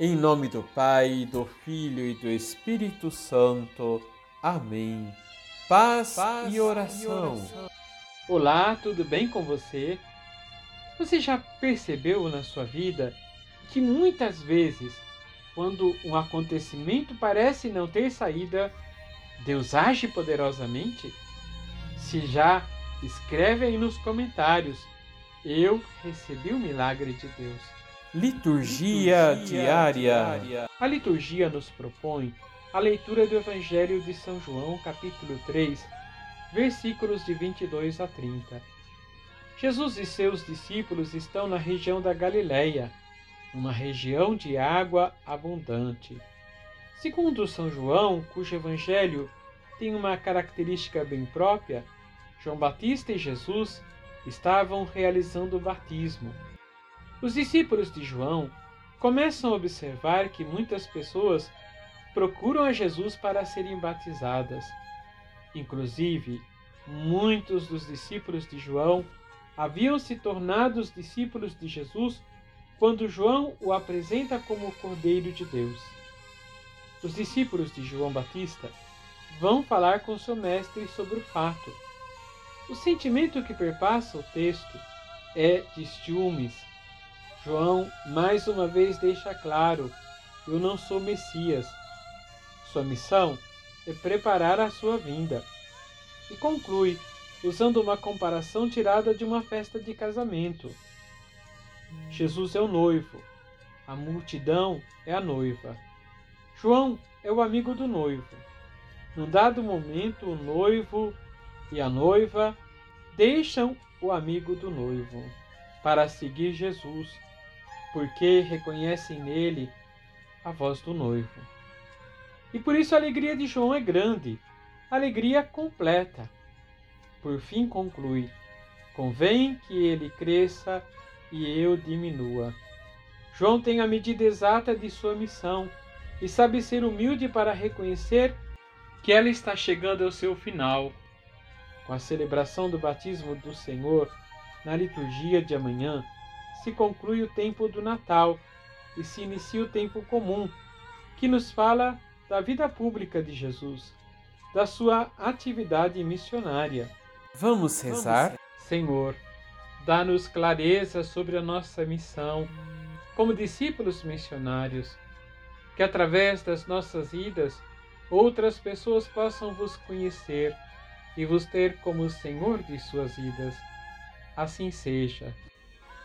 Em nome do Pai, do Filho e do Espírito Santo. Amém. Paz, Paz e, oração. e oração. Olá, tudo bem com você? Você já percebeu na sua vida que muitas vezes, quando um acontecimento parece não ter saída, Deus age poderosamente? Se já, escreve aí nos comentários. Eu recebi o milagre de Deus. Liturgia, liturgia diária. diária. A liturgia nos propõe a leitura do Evangelho de São João, capítulo 3, versículos de 22 a 30. Jesus e seus discípulos estão na região da Galileia, uma região de água abundante. Segundo São João, cujo evangelho tem uma característica bem própria, João Batista e Jesus estavam realizando o batismo. Os discípulos de João começam a observar que muitas pessoas procuram a Jesus para serem batizadas. Inclusive, muitos dos discípulos de João haviam se tornado os discípulos de Jesus quando João o apresenta como o Cordeiro de Deus. Os discípulos de João Batista vão falar com seu mestre sobre o fato. O sentimento que perpassa o texto é de ciúmes, João mais uma vez deixa claro: eu não sou Messias. Sua missão é preparar a sua vinda. E conclui usando uma comparação tirada de uma festa de casamento. Jesus é o noivo, a multidão é a noiva. João é o amigo do noivo. Num dado momento, o noivo e a noiva deixam o amigo do noivo para seguir Jesus porque reconhecem nele a voz do noivo. E por isso a alegria de João é grande, alegria completa. Por fim conclui: convém que ele cresça e eu diminua. João tem a medida exata de sua missão e sabe ser humilde para reconhecer que ela está chegando ao seu final. Com a celebração do batismo do Senhor, na liturgia de amanhã, se conclui o tempo do Natal e se inicia o tempo comum, que nos fala da vida pública de Jesus, da sua atividade missionária. Vamos rezar? Senhor, dá-nos clareza sobre a nossa missão como discípulos missionários, que através das nossas idas outras pessoas possam vos conhecer e vos ter como Senhor de suas vidas. Assim seja.